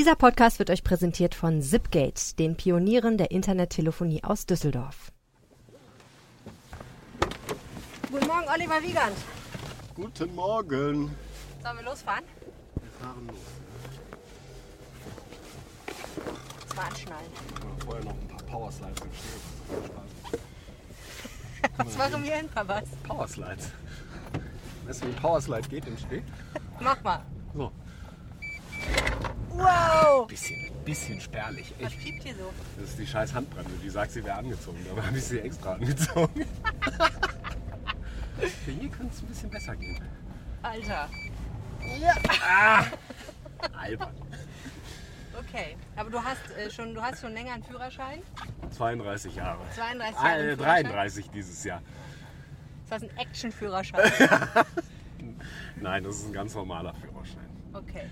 Dieser Podcast wird euch präsentiert von Zipgate, den Pionieren der Internettelefonie aus Düsseldorf. Guten Morgen, Oliver Wiegand. Guten Morgen. Sollen wir losfahren? Wir fahren los. Das war anschnallen. Vorher noch ein paar Powerslides im Schnee. Was machen wir hin, Papas? Powerslides. Weißt du, wie ein Powerslide geht im Schnee? Mach mal. So, Wow! bisschen, bisschen spärlich. Was Echt. piept hier so? Das ist die scheiß Handbremse. Die sagt, sie wäre angezogen. Aber habe ich sie extra angezogen. Für hier könnte es ein bisschen besser gehen. Alter. Albern. Okay. Aber du hast, äh, schon, du hast schon länger einen Führerschein? 32 Jahre. 32 Ah, Jahre äh, Führerschein? 33 dieses Jahr. Das heißt ein Action-Führerschein. Nein, das ist ein ganz normaler Führerschein. Okay.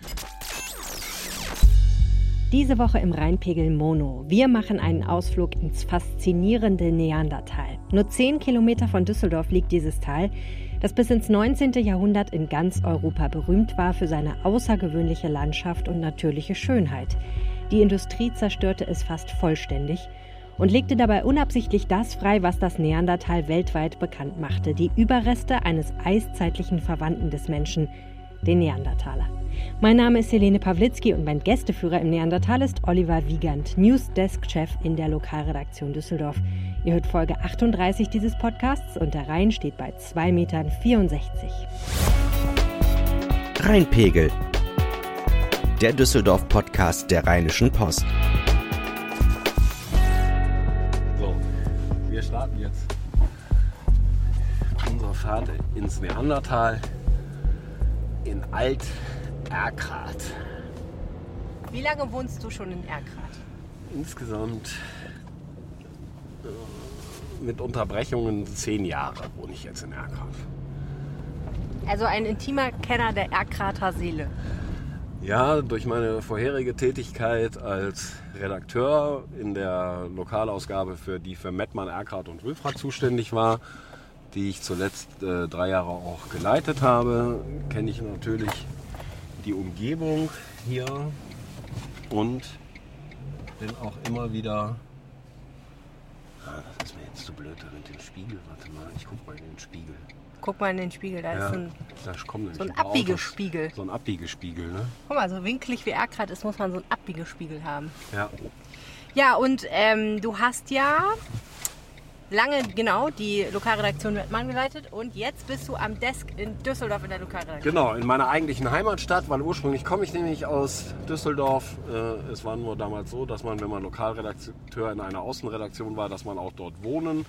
Diese Woche im Rheinpegel Mono. Wir machen einen Ausflug ins faszinierende Neandertal. Nur 10 Kilometer von Düsseldorf liegt dieses Tal, das bis ins 19. Jahrhundert in ganz Europa berühmt war für seine außergewöhnliche Landschaft und natürliche Schönheit. Die Industrie zerstörte es fast vollständig und legte dabei unabsichtlich das frei, was das Neandertal weltweit bekannt machte, die Überreste eines eiszeitlichen Verwandten des Menschen, den Neandertaler. Mein Name ist Helene Pawlitzki und mein Gästeführer im Neandertal ist Oliver Wiegand, Newsdesk-Chef in der Lokalredaktion Düsseldorf. Ihr hört Folge 38 dieses Podcasts und der Rhein steht bei 2,64 Metern. Rheinpegel. Der Düsseldorf-Podcast der Rheinischen Post. So, wir starten jetzt unsere Fahrt ins Neandertal in Alt-Erkrath. Wie lange wohnst du schon in Erkrath? Insgesamt äh, mit Unterbrechungen zehn Jahre wohne ich jetzt in Erkrath. Also ein intimer Kenner der Erkrather Seele. Ja, durch meine vorherige Tätigkeit als Redakteur in der Lokalausgabe, für die für Mettmann, Erkrath und Wülfrath zuständig war, die ich zuletzt äh, drei Jahre auch geleitet habe, kenne ich natürlich die Umgebung hier und bin auch immer wieder. Ah, das ist mir jetzt zu blöd da mit dem Spiegel. Warte mal, ich guck mal in den Spiegel. Guck mal in den Spiegel, da ist ein. da so ein. Abbiegespiegel. So ein Abbiegespiegel, ne? Guck mal, so winklig wie Erkrath ist, muss man so einen Abbiegespiegel haben. Ja. Ja, und ähm, du hast ja lange genau die Lokalredaktion Mettmann geleitet und jetzt bist du am Desk in Düsseldorf in der Lokalredaktion. Genau, in meiner eigentlichen Heimatstadt, weil ursprünglich komme ich nämlich aus Düsseldorf. Äh, Es war nur damals so, dass man, wenn man Lokalredakteur in einer Außenredaktion war, dass man auch dort wohnen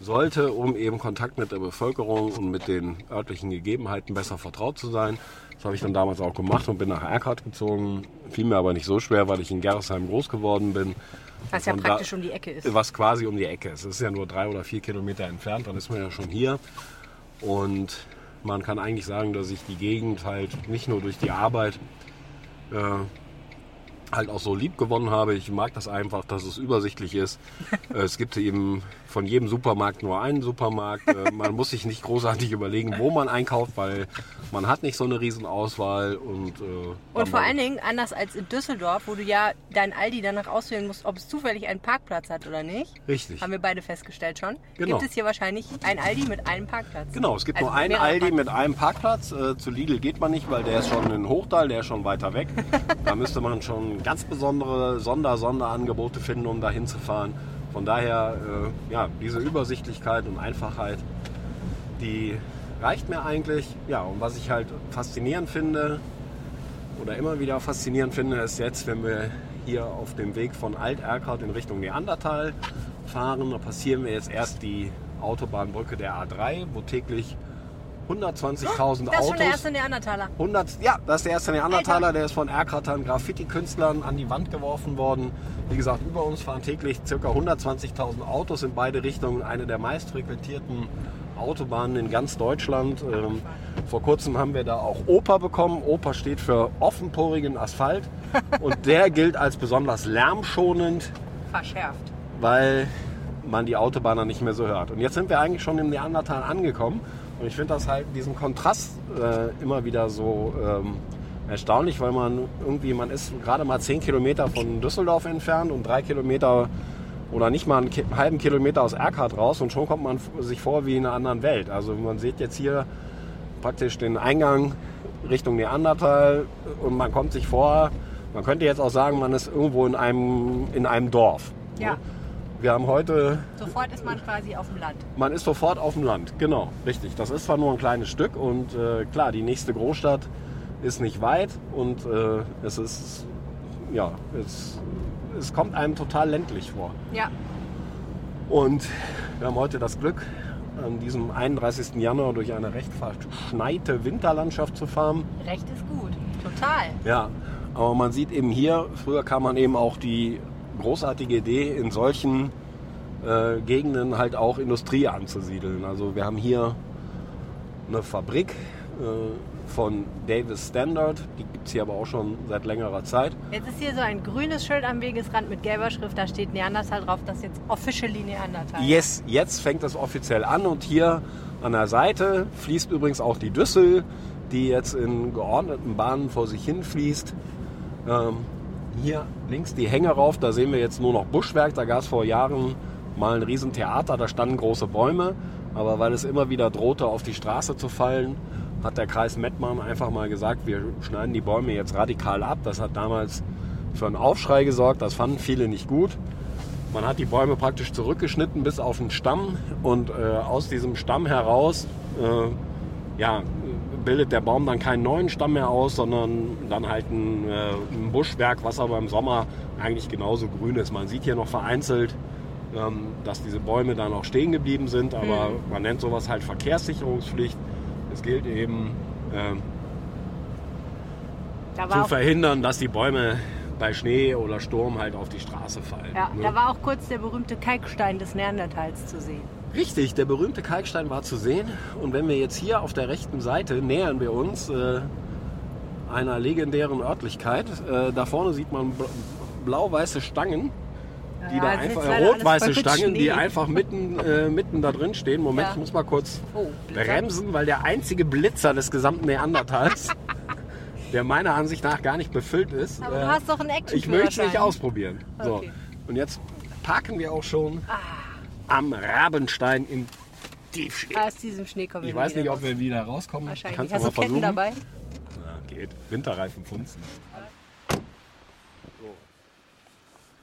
sollte, um eben Kontakt mit der Bevölkerung und mit den örtlichen Gegebenheiten besser vertraut zu sein. Das habe ich dann damals auch gemacht und bin nach Erkrath gezogen. Fiel mir aber nicht so schwer, weil ich in Gerresheim groß geworden bin. Was ja Von da- praktisch um die Ecke ist. Was quasi um die Ecke ist. Es ist ja nur drei oder vier Kilometer entfernt, dann ist man ja schon hier. Und man kann eigentlich sagen, dass ich die Gegend halt nicht nur durch die Arbeit äh, halt auch so lieb gewonnen habe. Ich mag das einfach, dass es übersichtlich ist. Es gibt eben von jedem Supermarkt nur einen Supermarkt. Äh, man muss sich nicht großartig überlegen, wo man einkauft, weil man hat nicht so eine Riesenauswahl. Und, äh, Und vor allen Dingen, anders als in Düsseldorf, wo du ja dein Aldi danach auswählen musst, ob es zufällig einen Parkplatz hat oder nicht, Richtig. haben wir beide festgestellt schon, Genau. gibt es hier wahrscheinlich ein Aldi mit einem Parkplatz. Genau, es gibt Also nur einen Aldi Parkplätze. mit einem Parkplatz. Äh, zu Lidl geht man nicht, weil der ist schon in Hochtal, der ist schon weiter weg. da müsste man schon ganz besondere Sonder-Sonderangebote finden, um da hinzufahren. Von daher, äh, ja, diese Übersichtlichkeit und Einfachheit, die reicht mir eigentlich. Ja, und was ich halt faszinierend finde oder immer wieder faszinierend finde, ist jetzt, wenn wir hier auf dem Weg von Alt-Erkrath in Richtung Neandertal fahren, da passieren wir jetzt erst die Autobahnbrücke der A3, wo täglich 120.000 Das ist schon der Autos. erste Neandertaler. 100, ja, das ist der erste Neandertaler, der ist von Erkrathern Graffiti-Künstlern an die Wand geworfen worden. Wie gesagt, über uns fahren täglich ca. 120.000 Autos in beide Richtungen. Eine der meistfrequentierten Autobahnen in ganz Deutschland. Ähm, vor kurzem haben wir da auch Oper bekommen. Oper steht für offenporigen Asphalt und der gilt als besonders lärmschonend, Verschärft. weil man die Autobahner nicht mehr so hört. Und jetzt sind wir eigentlich schon im Neandertal angekommen. Und ich finde das halt, diesen Kontrast äh, immer wieder so ähm, erstaunlich, weil man irgendwie, man ist gerade mal 10 Kilometer von Düsseldorf entfernt und drei Kilometer oder nicht mal einen halben Kilometer aus Erkart raus und schon kommt man sich vor wie in einer anderen Welt. Also man sieht jetzt hier praktisch den Eingang Richtung Neandertal und man kommt sich vor, man könnte jetzt auch sagen, man ist irgendwo in einem, in einem Dorf. Ja, Wir haben heute sofort ist man quasi auf dem Land. man ist sofort auf dem Land, genau, richtig. Das ist zwar nur ein kleines Stück und äh, klar, die nächste Großstadt ist nicht weit und äh, es ist, ja, es, es kommt einem total ländlich vor. Ja, Und wir haben heute das Glück, an diesem 31. Januar durch eine recht verschneite Winterlandschaft zu fahren. recht ist gut. Total. Ja, aber man sieht eben hier, früher kam man eben auch die großartige Idee, in solchen äh, Gegenden halt auch Industrie anzusiedeln. Also wir haben hier eine Fabrik äh, von Davis Standard, die gibt es hier aber auch schon seit längerer Zeit. Jetzt ist hier so ein grünes Schild am Wegesrand mit gelber Schrift, da steht Neandertal drauf, das ist jetzt officially Neandertal. Yes, jetzt fängt es offiziell an und hier an der Seite fließt übrigens auch die Düssel, die jetzt in geordneten Bahnen vor sich hin fließt. Ähm, hier links die Hänge rauf, da sehen wir jetzt nur noch Buschwerk. Da gab es vor Jahren mal ein Riesentheater, da standen große Bäume. Aber weil es immer wieder drohte, auf die Straße zu fallen, hat der Kreis Mettmann einfach mal gesagt, wir schneiden die Bäume jetzt radikal ab. Das hat damals für einen Aufschrei gesorgt, das fanden viele nicht gut. Man hat die Bäume praktisch zurückgeschnitten bis auf den Stamm und äh, aus diesem Stamm heraus äh, ja, bildet der Baum dann keinen neuen Stamm mehr aus, sondern dann halt ein, äh, ein Buschwerk, was aber im Sommer eigentlich genauso grün ist. Man sieht hier noch vereinzelt, ähm, dass diese Bäume dann auch stehen geblieben sind, aber man nennt sowas halt Verkehrssicherungspflicht. Es gilt eben ähm, zu verhindern, dass die Bäume bei Schnee oder Sturm halt auf die Straße fallen. ja, ne? da war auch kurz der berühmte Kalkstein des Neandertals zu sehen. Richtig, der berühmte Kalkstein war zu sehen. Und wenn wir jetzt hier auf der rechten Seite nähern wir uns äh, einer legendären Örtlichkeit. Äh, da vorne sieht man bl- blau-weiße Stangen, die Ja, da einfach, rot-weiße Stangen, die einfach mitten, äh, mitten da drin stehen. Moment, Ja. ich muss mal kurz Oh, bremsen, weil der einzige Blitzer des gesamten Neandertals, der meiner Ansicht nach gar nicht befüllt ist, Aber äh, du hast doch einen action ich möchte es nicht ausprobieren. So. Okay. Und jetzt parken wir auch schon am Rabenstein in Tiefschnee. Aus diesem Schnee kommen Ich wir weiß wieder nicht, ob raus. wir wieder rauskommen. Wahrscheinlich. Kannst Hast du Ketten versuchen? dabei? Ja, geht. Winterreifen funzen.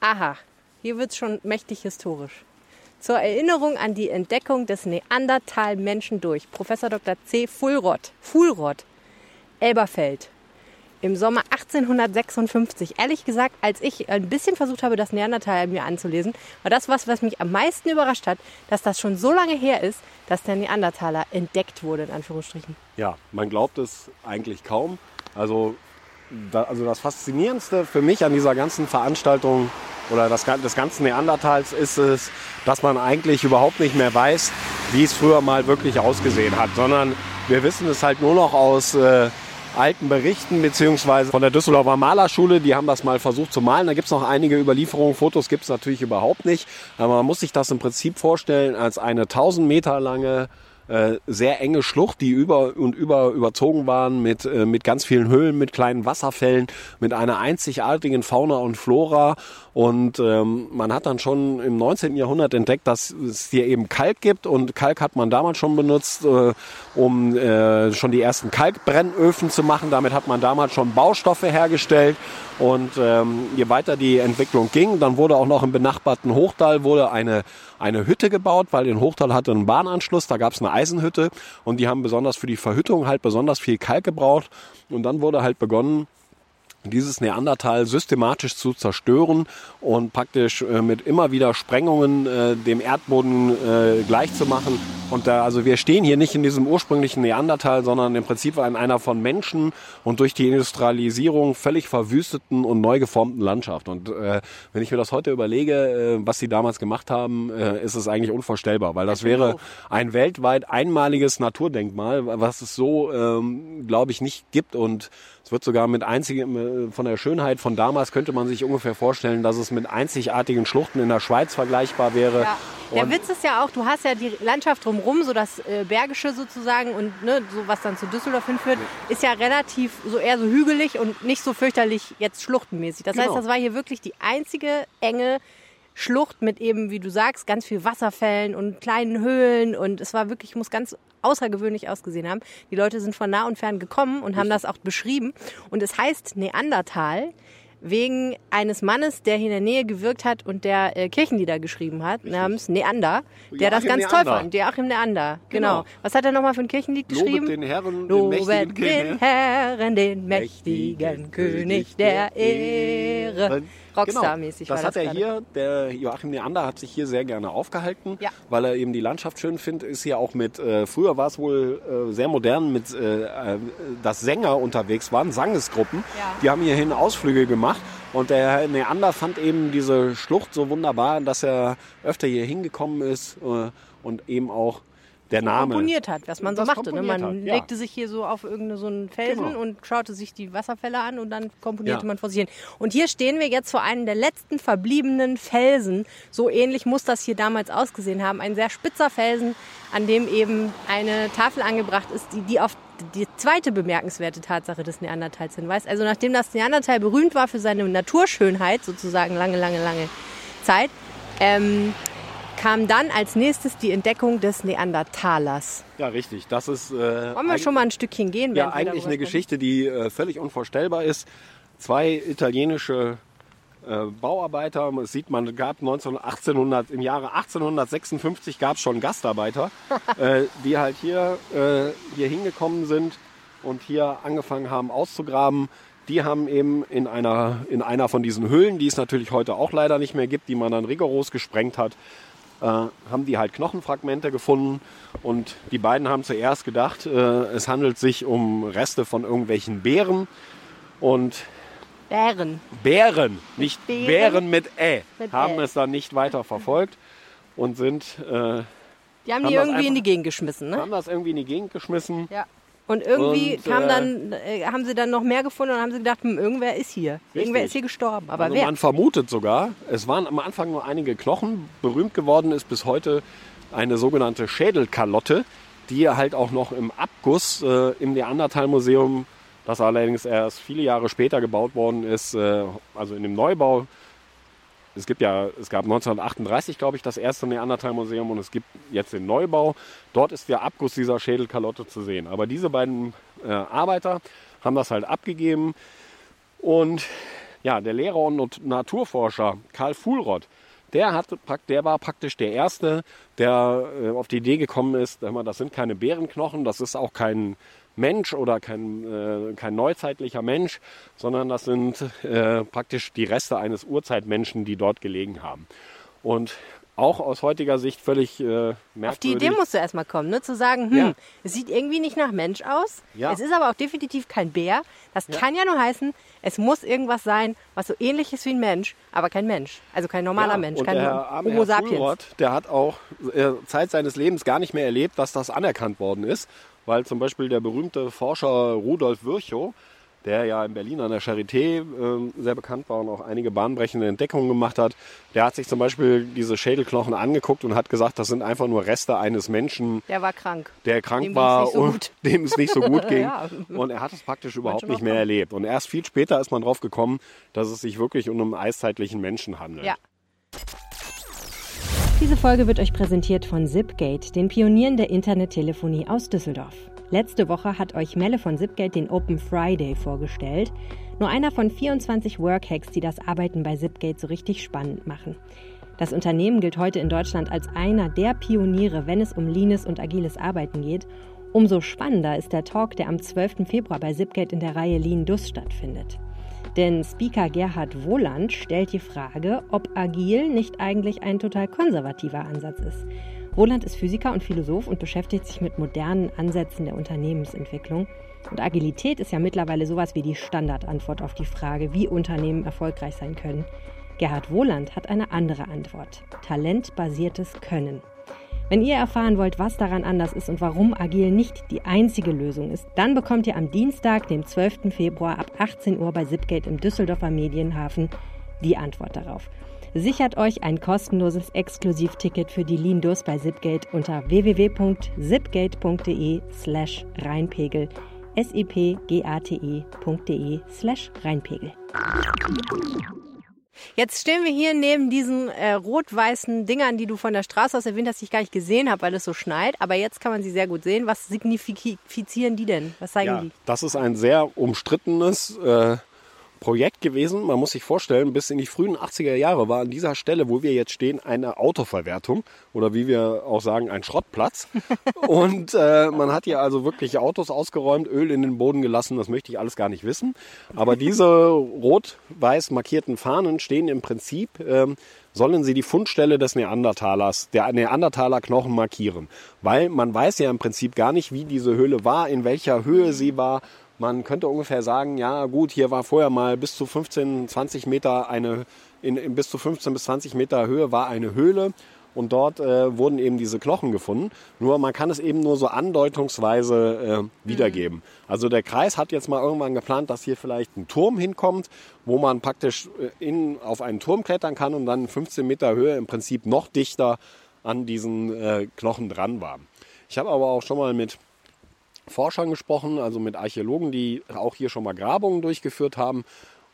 Aha, hier wird es schon mächtig historisch. Zur Erinnerung an die Entdeckung des Neandertal-Menschen durch Professor Dr. C. Fulrott, Fulrott, Elberfeld, im Sommer 1856. Ehrlich gesagt, als ich ein bisschen versucht habe, das Neandertal mir anzulesen, war das was, was mich am meisten überrascht hat, dass das schon so lange her ist, dass der Neandertaler entdeckt wurde, in Anführungsstrichen. Ja, man glaubt es eigentlich kaum. Also, da, also das Faszinierendste für mich an dieser ganzen Veranstaltung oder das, des ganzen Neandertals ist es, dass man eigentlich überhaupt nicht mehr weiß, wie es früher mal wirklich ausgesehen hat, sondern wir wissen es halt nur noch aus äh, alten Berichten beziehungsweise von der Düsseldorfer Malerschule, die haben das mal versucht zu malen. Da gibt es noch einige Überlieferungen, Fotos gibt es natürlich überhaupt nicht, aber man muss sich das im Prinzip vorstellen als eine 1000 Meter lange äh, sehr enge Schlucht, die über und über überzogen waren mit, äh, mit ganz vielen Höhlen, mit kleinen Wasserfällen, mit einer einzigartigen Fauna und Flora. Und ähm, man hat dann schon im 19. Jahrhundert entdeckt, dass es hier eben Kalk gibt. Und Kalk hat man damals schon benutzt, äh, um äh, schon die ersten Kalkbrennöfen zu machen. Damit hat man damals schon Baustoffe hergestellt. Und ähm, je weiter die Entwicklung ging, dann wurde auch noch im benachbarten Hochtal wurde eine, eine Hütte gebaut, weil in Hochtal hatte einen Bahnanschluss, da gab es eine Eisenhütte und die haben besonders für die Verhüttung halt besonders viel Kalk gebraucht. Und dann wurde halt begonnen, dieses Neandertal systematisch zu zerstören und praktisch äh, mit immer wieder Sprengungen äh, dem Erdboden äh, gleich zu machen. Und da, also wir stehen hier nicht in diesem ursprünglichen Neandertal, sondern im Prinzip in einer von Menschen und durch die Industrialisierung völlig verwüsteten und neu geformten Landschaft. Und äh, wenn ich mir das heute überlege, äh, was sie damals gemacht haben, äh, ist es eigentlich unvorstellbar, weil das wäre ein weltweit einmaliges Naturdenkmal, was es so, ähm, glaube ich, nicht gibt und Es wird sogar mit einzigen, äh, von der Schönheit von damals könnte man sich ungefähr vorstellen, dass es mit einzigartigen Schluchten in der Schweiz vergleichbar wäre. Ja. Der Witz ist ja auch, du hast ja die Landschaft drumherum, so das äh, Bergische sozusagen und ne, so was dann zu Düsseldorf hinführt, ist ja relativ so eher so hügelig und nicht so fürchterlich jetzt schluchtenmäßig. Das genau. heißt, das war hier wirklich die einzige enge Schlucht mit eben, wie du sagst, ganz viel Wasserfällen und kleinen Höhlen und es war wirklich, muss ganz außergewöhnlich ausgesehen haben. Die Leute sind von nah und fern gekommen und haben das auch beschrieben und es heißt Neandertal wegen eines Mannes, der hier in der Nähe gewirkt hat und der äh, Kirchenlieder geschrieben hat, Richtig. namens Neander, der Joachim das ganz Neander. toll fand. Joachim Neander, genau. genau. Was hat er nochmal für ein Kirchenlied Lobet geschrieben? Den Herren, Lobet den, den Herren, den mächtigen König der Ehre. Rockstar-mäßig genau. Das hat er gerade. hier, der Joachim Neander hat sich hier sehr gerne aufgehalten, ja. weil er eben die Landschaft schön findet. Ist hier auch mit, äh, früher war es wohl äh, sehr modern, mit, äh, äh, dass Sänger unterwegs waren, Sangesgruppen. Ja. Die haben hierhin Ausflüge gemacht. Und der Neander fand eben diese Schlucht so wunderbar, dass er öfter hier hingekommen ist äh, und eben auch der Name. komponiert hat, was man so machte. Ne? Man hat, ja. legte sich hier so auf irgendeinen so einen Felsen genau. und schaute sich die Wasserfälle an und dann komponierte ja. man vor sich hin. Und hier stehen wir jetzt vor einem der letzten verbliebenen Felsen. So ähnlich muss das hier damals ausgesehen haben. Ein sehr spitzer Felsen, an dem eben eine Tafel angebracht ist, die, die auf die zweite bemerkenswerte Tatsache des Neandertals hinweist. Also nachdem das Neandertal berühmt war für seine Naturschönheit, sozusagen lange, lange, lange Zeit, ähm, kam dann als nächstes die Entdeckung des Neandertalers. Ja, richtig. Das ist. Äh, Wollen wir schon mal ein Stückchen gehen? Ja, eigentlich eine Geschichte, die äh, völlig unvorstellbar ist. Zwei italienische äh, Bauarbeiter, das sieht man, gab 19, 1800, im Jahre 1856 gab es schon Gastarbeiter, äh, die halt hier, äh, hier hingekommen sind und hier angefangen haben auszugraben. Die haben eben in einer, in einer von diesen Höhlen, die es natürlich heute auch leider nicht mehr gibt, die man dann rigoros gesprengt hat, äh, haben die halt Knochenfragmente gefunden und die beiden haben zuerst gedacht, äh, es handelt sich um Reste von irgendwelchen Bären und Bären. Bären, nicht Bären, Bären mit Ä, mit haben Ä. es dann nicht weiter verfolgt und sind. Äh, die haben, haben die irgendwie in die Gegend geschmissen, ne? Haben das irgendwie in die Gegend geschmissen. Ja. Und irgendwie und, kam äh, dann, äh, haben sie dann noch mehr gefunden und haben sie gedacht, hm, irgendwer ist hier. Richtig. Irgendwer ist hier gestorben. Aber also wer? Man vermutet sogar, es waren am Anfang nur einige Knochen. Berühmt geworden ist bis heute eine sogenannte Schädelkalotte, die halt auch noch im Abguss äh, im Neandertal-Museum, das allerdings erst viele Jahre später gebaut worden ist, äh, also in dem Neubau, es gibt ja, es gab 1938, glaube ich, das erste Neandertal-Museum und es gibt jetzt den Neubau. Dort ist der Abguss dieser Schädelkalotte zu sehen. Aber diese beiden äh, Arbeiter haben das halt abgegeben und ja, der Lehrer und Naturforscher Karl Fuhlrott, der, hat, der war praktisch der Erste, der äh, auf die Idee gekommen ist, das sind keine Bärenknochen, das ist auch kein Mensch oder kein, äh, kein neuzeitlicher Mensch, sondern das sind äh, praktisch die Reste eines Urzeitmenschen, die dort gelegen haben. Und auch aus heutiger Sicht völlig äh, merkwürdig. Auf die Idee musst du erstmal kommen, ne? zu sagen, hm, ja. es sieht irgendwie nicht nach Mensch aus. Ja. Es ist aber auch definitiv kein Bär. Das ja. kann ja nur heißen, es muss irgendwas sein, was so ähnlich ist wie ein Mensch, aber kein Mensch. Also kein normaler Mensch, kein der Homo sapiens. Fulrott, der hat auch äh, Zeit seines Lebens gar nicht mehr erlebt, dass das anerkannt worden ist weil zum Beispiel der berühmte Forscher Rudolf Virchow, der ja in Berlin an der Charité äh, sehr bekannt war und auch einige bahnbrechende Entdeckungen gemacht hat, der hat sich zum Beispiel diese Schädelknochen angeguckt und hat gesagt, das sind einfach nur Reste eines Menschen. Der war krank. Der krank dem war so und dem es nicht so gut ging. ja. Und er hat es praktisch überhaupt nicht mehr erlebt. Und erst viel später ist man drauf gekommen, dass es sich wirklich um einen eiszeitlichen Menschen handelt. Ja. Diese Folge wird euch präsentiert von Zipgate, den Pionieren der Internettelefonie aus Düsseldorf. Letzte Woche hat euch Melle von Zipgate den Open Friday vorgestellt. Nur einer von 24 Workhacks, die das Arbeiten bei Zipgate so richtig spannend machen. Das Unternehmen gilt heute in Deutschland als einer der Pioniere, wenn es um leanes und agiles Arbeiten geht. Umso spannender ist der Talk, der am 12. Februar bei Zipgate in der Reihe Lean Dus stattfindet. Denn Speaker Gerhard Wohland stellt die Frage, ob agil nicht eigentlich ein total konservativer Ansatz ist. Wohland ist Physiker und Philosoph und beschäftigt sich mit modernen Ansätzen der Unternehmensentwicklung. Und Agilität ist ja mittlerweile sowas wie die Standardantwort auf die Frage, wie Unternehmen erfolgreich sein können. Gerhard Wohland hat eine andere Antwort. Talentbasiertes Können. Wenn ihr erfahren wollt, was daran anders ist und warum agil nicht die einzige Lösung ist, dann bekommt ihr am Dienstag, dem 12. Februar ab 18 Uhr bei Zipgate im Düsseldorfer Medienhafen die Antwort darauf. Sichert euch ein kostenloses Exklusivticket für die Lindos bei Zipgate unter www.zipgate.de slash Rheinpegel sipgate.de slash Rheinpegel. Jetzt stehen wir hier neben diesen äh, rot-weißen Dingern, die du von der Straße aus erwähnt hast, die ich gar nicht gesehen habe, weil es so schneit. Aber jetzt kann man sie sehr gut sehen. Was signifizieren die denn? Was zeigen Ja, die? das ist ein sehr umstrittenes äh, Projekt gewesen. Man muss sich vorstellen, bis in die frühen 80er Jahre war an dieser Stelle, wo wir jetzt stehen, eine Autoverwertung oder wie wir auch sagen, ein Schrottplatz. Und äh, man hat hier also wirklich Autos ausgeräumt, Öl in den Boden gelassen, das möchte ich alles gar nicht wissen. Aber diese rot-weiß markierten Fahnen stehen im Prinzip, ähm, sollen sie die Fundstelle des Neandertalers, der Neandertaler Knochen markieren. Weil man weiß ja im Prinzip gar nicht, wie diese Höhle war, in welcher Höhe sie war. Man könnte ungefähr sagen, ja gut, hier war vorher mal bis zu 15, 20 Meter eine, in, in bis zu 15 bis 20 Meter Höhe war eine Höhle und dort äh, wurden eben diese Knochen gefunden. Nur man kann es eben nur so andeutungsweise äh, wiedergeben. Also der Kreis hat jetzt mal irgendwann geplant, dass hier vielleicht ein Turm hinkommt, wo man praktisch äh, in, auf einen Turm klettern kann und dann in 15 Meter Höhe im Prinzip noch dichter an diesen äh, Knochen dran war. Ich habe aber auch schon mal mit Forschern gesprochen, also mit Archäologen, die auch hier schon mal Grabungen durchgeführt haben.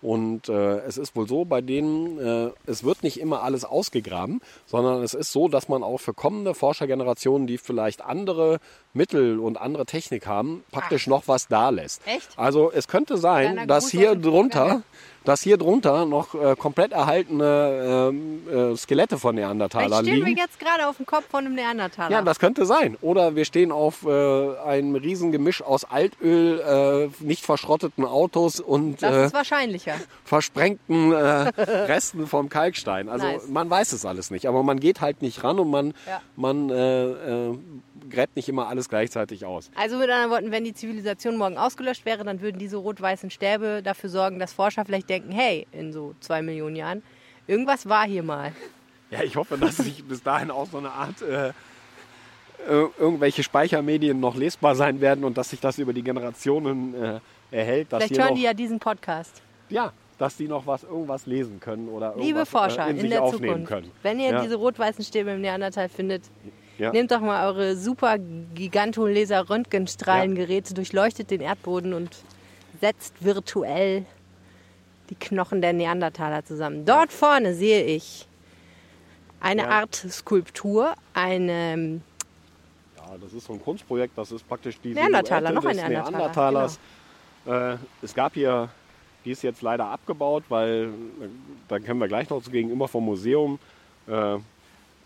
Und äh, es ist wohl so, bei denen, äh, es wird nicht immer alles ausgegraben, sondern es ist so, dass man auch für kommende Forschergenerationen, die vielleicht andere Mittel und andere Technik haben, praktisch noch was da lässt. Echt? Also es könnte sein, Kleiner dass Gruß hier drunter, dass hier drunter noch äh, komplett erhaltene ähm, äh, Skelette von Neandertalern stehen wir liegen. jetzt gerade auf dem Kopf von einem Neandertaler. Ja, das könnte sein. Oder wir stehen auf äh, einem Riesengemisch aus Altöl, äh, nicht verschrotteten Autos und das äh, ist wahrscheinlicher. versprengten äh, Resten vom Kalkstein. Also Nice. man weiß es alles nicht, aber man geht halt nicht ran und man, Ja. man äh, äh, gräbt nicht immer alles gleichzeitig aus. Also mit anderen Worten, wenn die Zivilisation morgen ausgelöscht wäre, dann würden diese rot-weißen Stäbe dafür sorgen, dass Forscher vielleicht denken, hey, in so zwei Millionen Jahren, irgendwas war hier mal. Ja, ich hoffe, dass sich bis dahin auch so eine Art äh, äh, irgendwelche Speichermedien noch lesbar sein werden und dass sich das über die Generationen äh, erhält, Vielleicht hören noch, die ja diesen Podcast. ja, dass die noch was irgendwas lesen können oder Liebe irgendwas, Forscher äh, in, in, der Zukunft, können. wenn ihr Ja. diese rot-weißen Stäbe im Neandertal findet, Ja. nehmt doch mal eure super Gigantoleser Röntgenstrahlengeräte, durchleuchtet den Erdboden und setzt virtuell die Knochen der Neandertaler zusammen. Dort vorne sehe ich eine Ja. Art Skulptur, eine Ja, das ist so ein Kunstprojekt, das ist praktisch die Neandertaler, Silhouette noch ein Neandertaler, Neandertalers. Äh, es gab hier, die ist jetzt leider abgebaut, weil, äh, da können wir gleich noch zu gegenüber vom Museum, äh,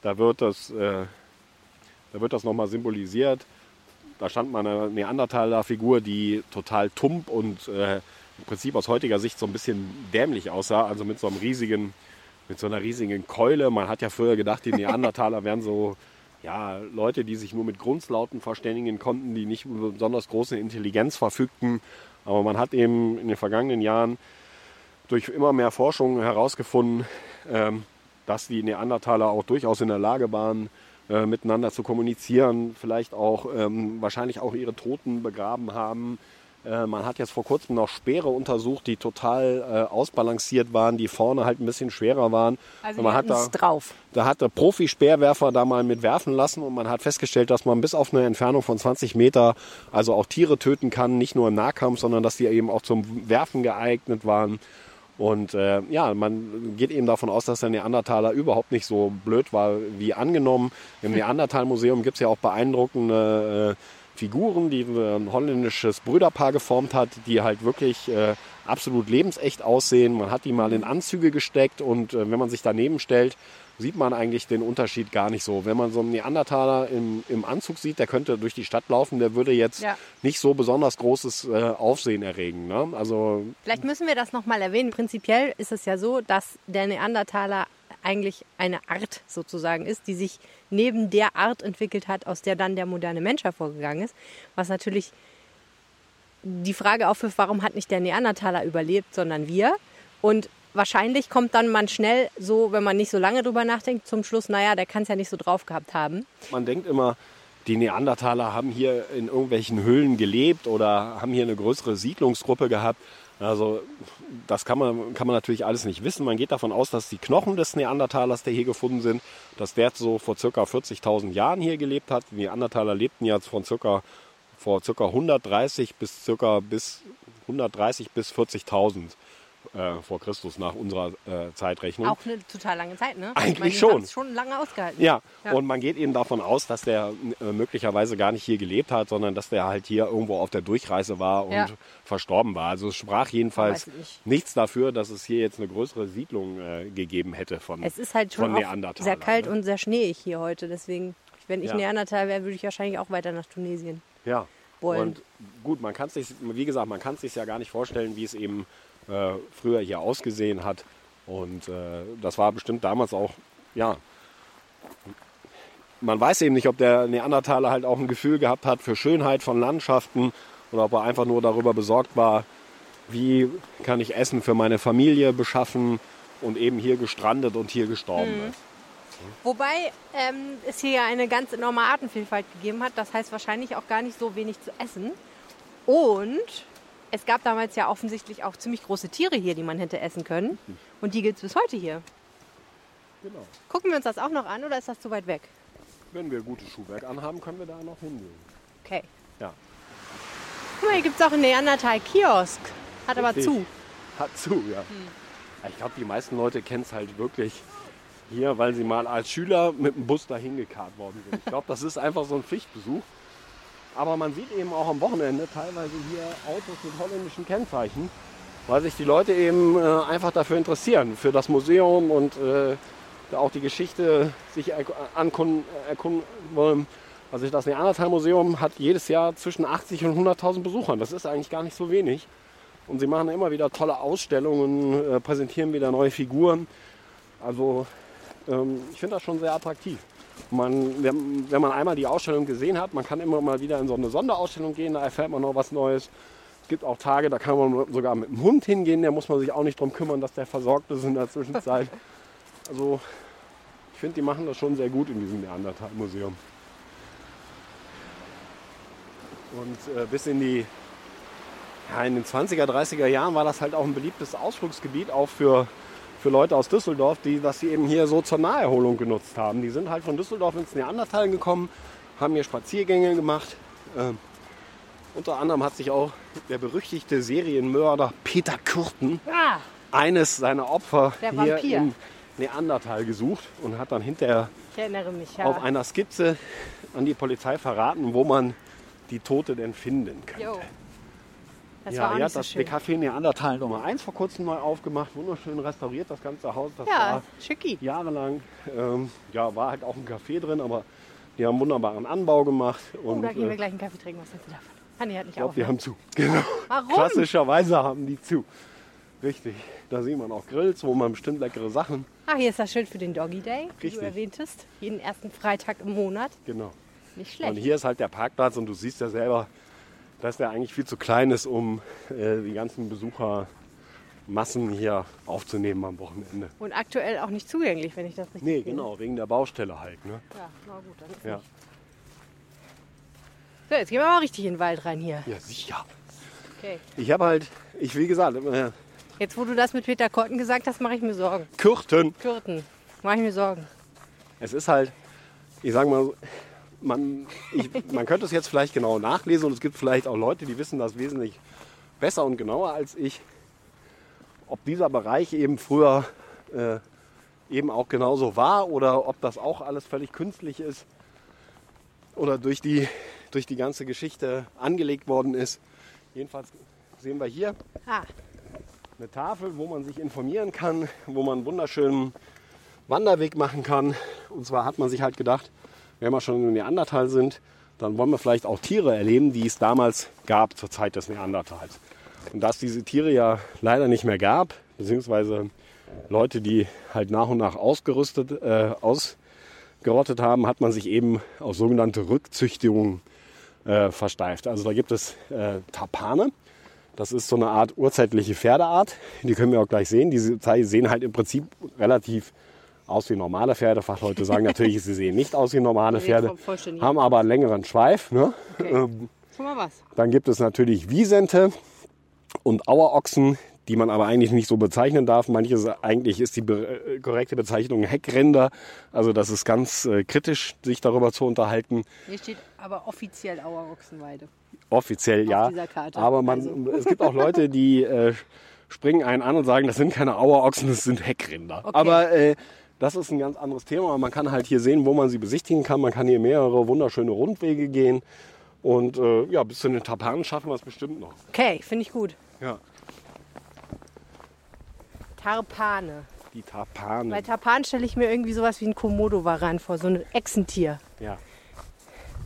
da wird das, äh, da wird das nochmal symbolisiert. Da stand mal eine Neandertaler-Figur, die total tump und äh, im Prinzip aus heutiger Sicht so ein bisschen dämlich aussah, also mit so einem riesigen, mit so einer riesigen Keule. Man hat ja früher gedacht, die Neandertaler wären so ja, Leute, die sich nur mit Grundlauten verständigen konnten, die nicht über besonders große Intelligenz verfügten. Aber man hat eben in den vergangenen Jahren durch immer mehr Forschung herausgefunden, ähm, dass die Neandertaler auch durchaus in der Lage waren, äh, miteinander zu kommunizieren, vielleicht auch ähm, wahrscheinlich auch ihre Toten begraben haben. Äh, man hat jetzt vor kurzem noch Speere untersucht, die total äh, ausbalanciert waren, die vorne halt ein bisschen schwerer waren. also man hat da, drauf. da hat der Profi-Speerwerfer da mal mit werfen lassen und man hat festgestellt, dass man bis auf eine Entfernung von 20 Meter also auch Tiere töten kann, nicht nur im Nahkampf, sondern dass die eben auch zum Werfen geeignet waren. Und äh, ja, man geht eben davon aus, dass der Neandertaler überhaupt nicht so blöd war wie angenommen. Im Neandertal-Museum gibt es ja auch beeindruckende äh, Figuren, die ein holländisches Brüderpaar geformt hat, die halt wirklich äh, absolut lebensecht aussehen. Man hat die mal in Anzüge gesteckt und äh, wenn man sich daneben stellt, sieht man eigentlich den Unterschied gar nicht so. Wenn man so einen Neandertaler im, im Anzug sieht, der könnte durch die Stadt laufen, der würde jetzt Ja. nicht so besonders großes äh, Aufsehen erregen. Ne? Also Vielleicht müssen wir das nochmal erwähnen. Prinzipiell ist es ja so, dass der Neandertaler eigentlich eine Art sozusagen ist, die sich neben der Art entwickelt hat, aus der dann der moderne Mensch hervorgegangen ist. Was natürlich die Frage aufwirft, warum hat nicht der Neandertaler überlebt, sondern wir? Und wahrscheinlich kommt dann man schnell so, wenn man nicht so lange drüber nachdenkt, zum Schluss, naja, der kann es ja nicht so drauf gehabt haben. Man denkt immer, die Neandertaler haben hier in irgendwelchen Höhlen gelebt oder haben hier eine größere Siedlungsgruppe gehabt. Also das kann man, kann man natürlich alles nicht wissen. Man geht davon aus, dass die Knochen des Neandertalers, die hier gefunden sind, dass der so vor ca. 40.000 Jahren hier gelebt hat. Die Neandertaler lebten ja von circa, vor ca. 130 bis ca. bis 130 bis 40.000 äh, vor Christus nach unserer äh, Zeitrechnung. Auch eine total lange Zeit, ne? Eigentlich ich meine, schon. schon lange ausgehalten. Ja. Ja. und man geht eben davon aus, dass der äh, möglicherweise gar nicht hier gelebt hat, sondern dass der halt hier irgendwo auf der Durchreise war und Ja. verstorben war. Also es sprach jedenfalls nicht. nichts dafür, dass es hier jetzt eine größere Siedlung äh, gegeben hätte von, Es ist halt schon sehr kalt ne? und sehr schneeig hier heute. Deswegen, wenn ich Ja. Neandertal wäre, würde ich wahrscheinlich auch weiter nach Tunesien. Ja. wollen. Und gut, man kann sich, wie gesagt, man kann es sich ja gar nicht vorstellen, wie es eben äh, früher hier ausgesehen hat. Und äh, das war bestimmt damals auch, ja. Man weiß eben nicht, ob der Neandertaler halt auch ein Gefühl gehabt hat für Schönheit von Landschaften oder ob er einfach nur darüber besorgt war, wie kann ich Essen für meine Familie beschaffen und eben hier gestrandet und hier gestorben ist. Wobei ähm, es hier ja eine ganz enorme Artenvielfalt gegeben hat. Das heißt wahrscheinlich auch gar nicht so wenig zu essen. Und es gab damals ja offensichtlich auch ziemlich große Tiere hier, die man hätte essen können. Und die gibt es bis heute hier. Genau. Gucken wir uns das auch noch an oder ist das zu weit weg? Wenn wir gutes Schuhwerk anhaben, können wir da noch hingehen. Okay. Ja. Guck mal, hier gibt es auch einen Neandertal-Kiosk. Hat aber Richtig. zu. Hat zu, ja. Ich glaube, die meisten Leute kennen es halt wirklich hier, weil sie mal als Schüler mit dem Bus dahin gekarrt worden sind. Ich glaube, das ist einfach so ein Pflichtbesuch. Aber man sieht eben auch am Wochenende teilweise hier Autos mit holländischen Kennzeichen, weil sich die Leute eben äh, einfach dafür interessieren, für das Museum und äh, da auch die Geschichte sich erkunden wollen. Also das Neandertal-Museum hat jedes Jahr zwischen 80 und 100.000 Besuchern. Das ist eigentlich gar nicht so wenig. Und sie machen immer wieder tolle Ausstellungen, äh, präsentieren wieder neue Figuren. Also ähm, ich finde das schon sehr attraktiv. Man, wenn, wenn man einmal die Ausstellung gesehen hat, man kann immer mal wieder in so eine Sonderausstellung gehen, da erfährt man noch was Neues. Es gibt auch Tage, da kann man sogar mit dem Hund hingehen, da muss man sich auch nicht drum kümmern, dass der versorgt ist in der Zwischenzeit. Also ich finde, die machen das schon sehr gut in diesem Neandertal-Museum. Und äh, bis in die ja, in den 20er, 30er Jahren war das halt auch ein beliebtes Ausflugsgebiet, auch für, für Leute aus Düsseldorf, die das sie eben hier so zur Naherholung genutzt haben. Die sind halt von Düsseldorf ins Neandertal gekommen, haben hier Spaziergänge gemacht. Ähm, unter anderem hat sich auch der berüchtigte Serienmörder Peter Kürten Ah, eines seiner Opfer Der hier Vampir. im Neandertal gesucht und hat dann hinterher mich, ja. auf einer Skizze an die Polizei verraten, wo man die Tote denn finden könnte. Jo. Das ja, war auch hat so das schön. Café Neandertal Nummer 1 vor kurzem neu aufgemacht, wunderschön restauriert, das ganze Haus. Das Ja, war schicki. jahrelang, ähm, ja, war halt auch ein Café drin, aber die haben wunderbaren Anbau gemacht. Oh, Und, da gehen wir äh, gleich einen Kaffee trinken. Was hältst du davon? Nee, hat nicht ich glaube, auf. die ne? haben zu. Genau. Warum? Klassischerweise haben die zu. Richtig. Da sieht man auch Grills, wo man bestimmt leckere Sachen. Ah, hier ist das Schild für den Doggy Day, wie Richtig. du erwähntest. Jeden ersten Freitag im Monat. Genau. Nicht Und schlecht. hier ist halt der Parkplatz und du siehst ja selber, dass der eigentlich viel zu klein ist, um äh, die ganzen Besuchermassen hier aufzunehmen am Wochenende. Und aktuell auch nicht zugänglich, wenn ich das richtig Nee, sehe. genau, wegen der Baustelle halt. Ne? Ja, na gut, dann ist Ja. nicht. So, jetzt gehen wir mal richtig in den Wald rein hier. ja, sicher. Okay. Ich habe halt, ich wie gesagt, äh, Jetzt, wo du das mit Peter Korten gesagt hast, mache ich mir Sorgen. Kürten. Kürten, mache ich mir Sorgen. Es ist halt, ich sage mal, so, man, ich, man könnte es jetzt vielleicht genau nachlesen und es gibt vielleicht auch Leute, die wissen das wesentlich besser und genauer als ich, ob dieser Bereich eben früher äh, eben auch genauso war oder ob das auch alles völlig künstlich ist oder durch die, durch die ganze Geschichte angelegt worden ist. Jedenfalls sehen wir hier Ah, eine Tafel, wo man sich informieren kann, wo man einen wunderschönen Wanderweg machen kann. Und zwar hat man sich halt gedacht, wenn wir schon im Neandertal sind, dann wollen wir vielleicht auch Tiere erleben, die es damals gab zur Zeit des Neandertals. Und da es diese Tiere ja leider nicht mehr gab, beziehungsweise Leute, die halt nach und nach ausgerüstet, äh, ausgerottet haben, hat man sich eben auf sogenannte Rückzüchtungen äh, versteift. Also da gibt es äh, Tapane, Das ist so eine Art urzeitliche Pferdeart. Die können wir auch gleich sehen. Die sehen halt im Prinzip relativ aus wie normale Pferde. Fachleute sagen natürlich, sie sehen nicht aus wie normale Pferde, haben aber einen längeren Schweif. Ne? Okay. Ähm, Schon mal was. Dann gibt es natürlich Wiesente und Auerochsen, die man aber eigentlich nicht so bezeichnen darf. Manches eigentlich ist die be korrekte Bezeichnung Heckrinder. Also das ist ganz äh, kritisch, sich darüber zu unterhalten. Hier steht aber offiziell Auerochsenweide. Offiziell ja. Aber man, also. es gibt auch Leute, die äh, springen einen an und sagen, das sind keine Auerochsen, das sind Heckrinder. Okay. Aber äh, das ist ein ganz anderes Thema. Man kann halt hier sehen, wo man sie besichtigen kann. Man kann hier mehrere wunderschöne Rundwege gehen. Und äh, ja, bis zu den Tapanen schaffen wir es bestimmt noch. Okay, finde ich gut. Ja. Tarpane. Die Tarpane. Bei Tarpan stelle ich mir irgendwie sowas wie ein Komodo-Varan vor, so ein Echsentier. Ja.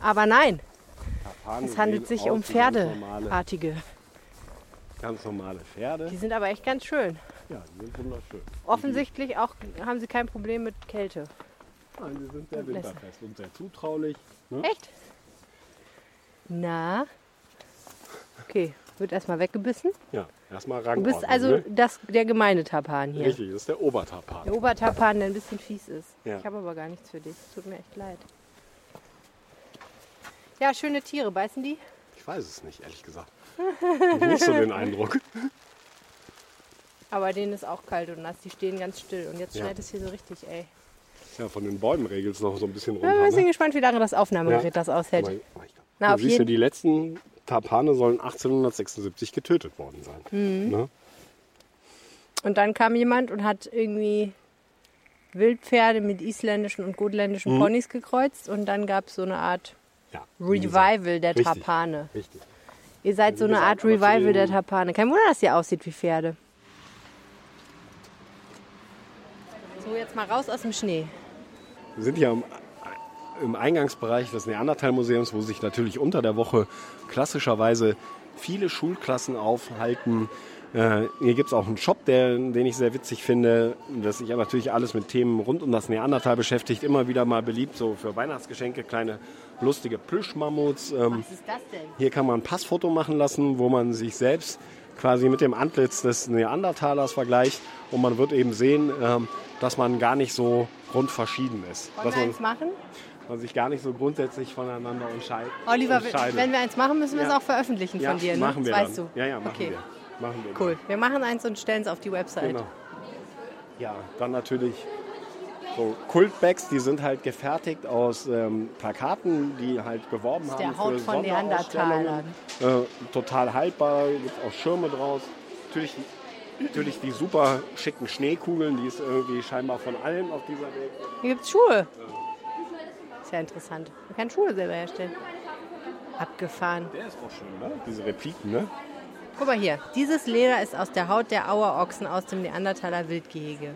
Aber nein, Tarpane es handelt sich um Pferdeartige. Ganz normale Pferde. Die sind aber echt ganz schön. Ja, die sind wunderschön. Offensichtlich auch haben sie kein Problem mit Kälte. Nein, die sind sehr winterfest und sehr zutraulich. Ne? Echt? Na? Okay, wird erstmal weggebissen. Ja, erstmal ran. Du bist also ne? das, der gemeine Tapan hier. Richtig, das ist der Obertapan. Der Obertapan, der ein bisschen fies ist. Ja. Ich habe aber gar nichts für dich. Tut mir echt leid. Ja, schöne Tiere. Beißen die? Ich weiß es nicht, ehrlich gesagt. nicht so den Eindruck. Aber denen ist auch kalt und nass. Die stehen ganz still. Und jetzt schneit es hier so richtig, ey. Ja, von den Bäumen regelt es noch so ein bisschen runter. Ich bin ein bisschen ne? gespannt, wie lange das Aufnahmegerät ja. das aushält. Aber, aber Na, du siehst ja, die letzten Tapane sollen 1876 getötet worden sein. Mhm. Ne? Und dann kam jemand und hat irgendwie Wildpferde mit isländischen und gotländischen mhm. Ponys gekreuzt und dann gab es so eine Art ja, Revival der richtig, Tapane. Richtig. Ihr seid so eine Art Revival der Tapane. Kein Wunder, dass ihr aussieht wie Pferde. So, jetzt mal raus aus dem Schnee. Wir sind hier im Eingangsbereich des Neandertal-Museums, wo sich natürlich unter der Woche klassischerweise viele Schulklassen aufhalten. Äh, hier gibt es auch einen Shop, der, den ich sehr witzig finde, dass sich ja natürlich alles mit Themen rund um das Neandertal beschäftigt. Immer wieder mal beliebt, so für Weihnachtsgeschenke, kleine lustige Plüschmammuts. Ähm, Was ist das denn? Hier kann man ein Passfoto machen lassen, wo man sich selbst quasi mit dem Antlitz des Neandertalers vergleicht. Und man wird eben sehen, ähm, dass man gar nicht so grundverschieden ist. Wollen wir eins machen? man sich gar nicht so grundsätzlich voneinander unterscheidet. Oliver, wenn wir eins machen, müssen wir ja. es auch veröffentlichen ja, von dir, ne? machen wir das weißt du. Ja, ja, machen okay. wir. Machen wir cool. Dann. Wir machen eins und stellen es auf die Website. Genau. Ja, dann natürlich so Kultbags, die sind halt gefertigt aus ähm, Plakaten, die halt geworben das ist haben. Der Haut von Neandertalern. Äh, total haltbar, gibt auch Schirme draus. Natürlich natürlich die super schicken Schneekugeln, die ist irgendwie scheinbar von allen auf dieser Welt. Hier gibt es Schuhe ist ja interessant. Man kann Schuhe selber herstellen. Abgefahren. Der ist auch schön, ne? Diese Repliken, ne? Guck mal hier. Dieses Leder ist aus der Haut der Auerochsen aus dem Neandertaler Wildgehege.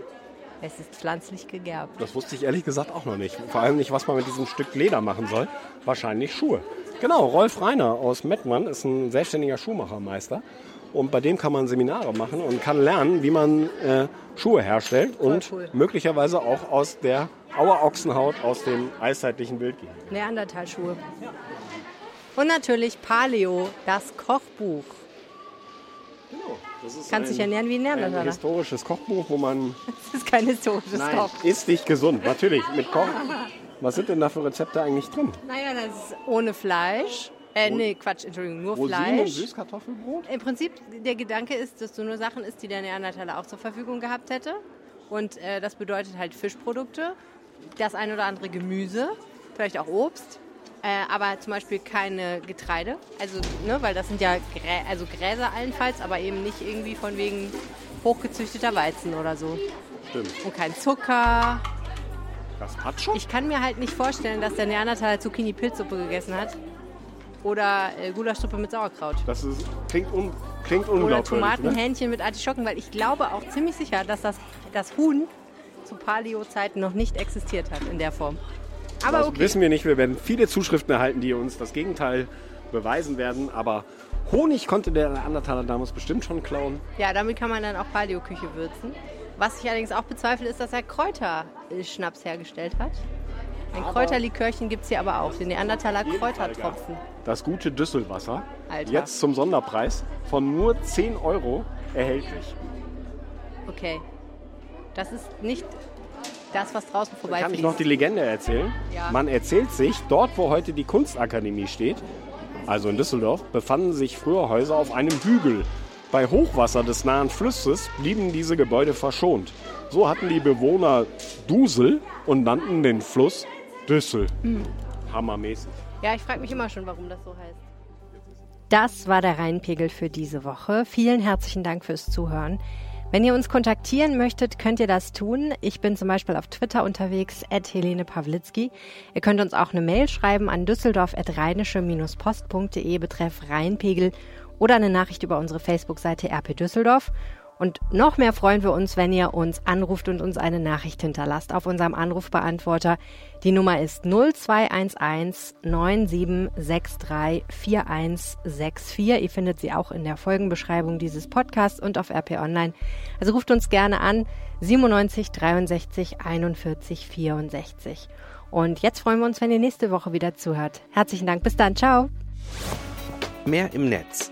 Es ist pflanzlich gegerbt. Das wusste ich ehrlich gesagt auch noch nicht. Vor allem nicht, was man mit diesem Stück Leder machen soll. Wahrscheinlich Schuhe. Genau, Rolf Reiner aus Mettmann ist ein selbstständiger Schuhmachermeister. Und bei dem kann man Seminare machen und kann lernen, wie man äh, Schuhe herstellt Voll und cool. möglicherweise auch aus der Auerochsenhaut aus dem eiszeitlichen Wildgehege. Neandertalschuhe. Und natürlich Paleo, das Kochbuch. Kannst dich ernähren wie ein Neandertaler. Ein historisches Kochbuch, wo man... Das ist kein historisches Nein, Kochbuch. Ist nicht gesund, natürlich. Mit Koch. Was sind denn da für Rezepte eigentlich drin? Naja, das ist ohne Fleisch. Äh, nee, Quatsch, Entschuldigung, nur Rosinen Fleisch. Süßkartoffelbrot? Im Prinzip, der Gedanke ist, dass du nur Sachen isst, die der Neandertaler auch zur Verfügung gehabt hätte. Und äh, das bedeutet halt Fischprodukte das ein oder andere Gemüse, vielleicht auch Obst, äh, aber zum Beispiel keine Getreide. Also, ne, weil das sind ja Grä also Gräser allenfalls, aber eben nicht irgendwie von wegen hochgezüchteter Weizen oder so. Stimmt. Und kein Zucker. Das hat schon. Ich kann mir halt nicht vorstellen, dass der Neandertaler Zucchini-Pilzsuppe gegessen hat. Oder äh, Gulaschsuppe mit Sauerkraut. Das ist, klingt, un, klingt unglaublich. Oder Tomatenhähnchen ne? mit Artischocken, weil ich glaube auch ziemlich sicher, dass das, das Huhn zu Paleo-Zeiten noch nicht existiert hat in der Form. Aber das okay. wissen wir nicht. Wir werden viele Zuschriften erhalten, die uns das Gegenteil beweisen werden. Aber Honig konnte der Neandertaler damals bestimmt schon klauen. Ja, damit kann man dann auch Paleo-Küche würzen. Was ich allerdings auch bezweifle, ist, dass er Kräuterschnaps hergestellt hat. Ein Kräuterlikörchen gibt es hier aber auch, den Neandertaler Kräutertropfen. das gute Düsselwasser. Alter. Jetzt zum Sonderpreis von nur 10 Euro erhältlich. Okay. Das ist nicht das, was draußen Kann ich noch die Legende erzählen? Ja. Man erzählt sich, dort wo heute die Kunstakademie steht, also in Düsseldorf, befanden sich früher Häuser auf einem Hügel. Bei Hochwasser des nahen Flusses blieben diese Gebäude verschont. So hatten die Bewohner Dusel und nannten den Fluss Düssel. Hm. Hammermäßig. Ja, ich frage mich immer schon, warum das so heißt. Das war der Rheinpegel für diese Woche. Vielen herzlichen Dank fürs Zuhören. Wenn ihr uns kontaktieren möchtet, könnt ihr das tun. Ich bin zum Beispiel auf Twitter unterwegs, at Helene Pawlitzki. Ihr könnt uns auch eine Mail schreiben an düsseldorf.rheinische-post.de betreff Rheinpegel oder eine Nachricht über unsere Facebook-Seite RP Düsseldorf. Und noch mehr freuen wir uns, wenn ihr uns anruft und uns eine Nachricht hinterlasst auf unserem Anrufbeantworter. Die Nummer ist 0211 9763 4164. Ihr findet sie auch in der Folgenbeschreibung dieses Podcasts und auf RP Online. Also ruft uns gerne an 97 63 41 64. Und jetzt freuen wir uns, wenn ihr nächste Woche wieder zuhört. Herzlichen Dank. Bis dann. Ciao. Mehr im Netz.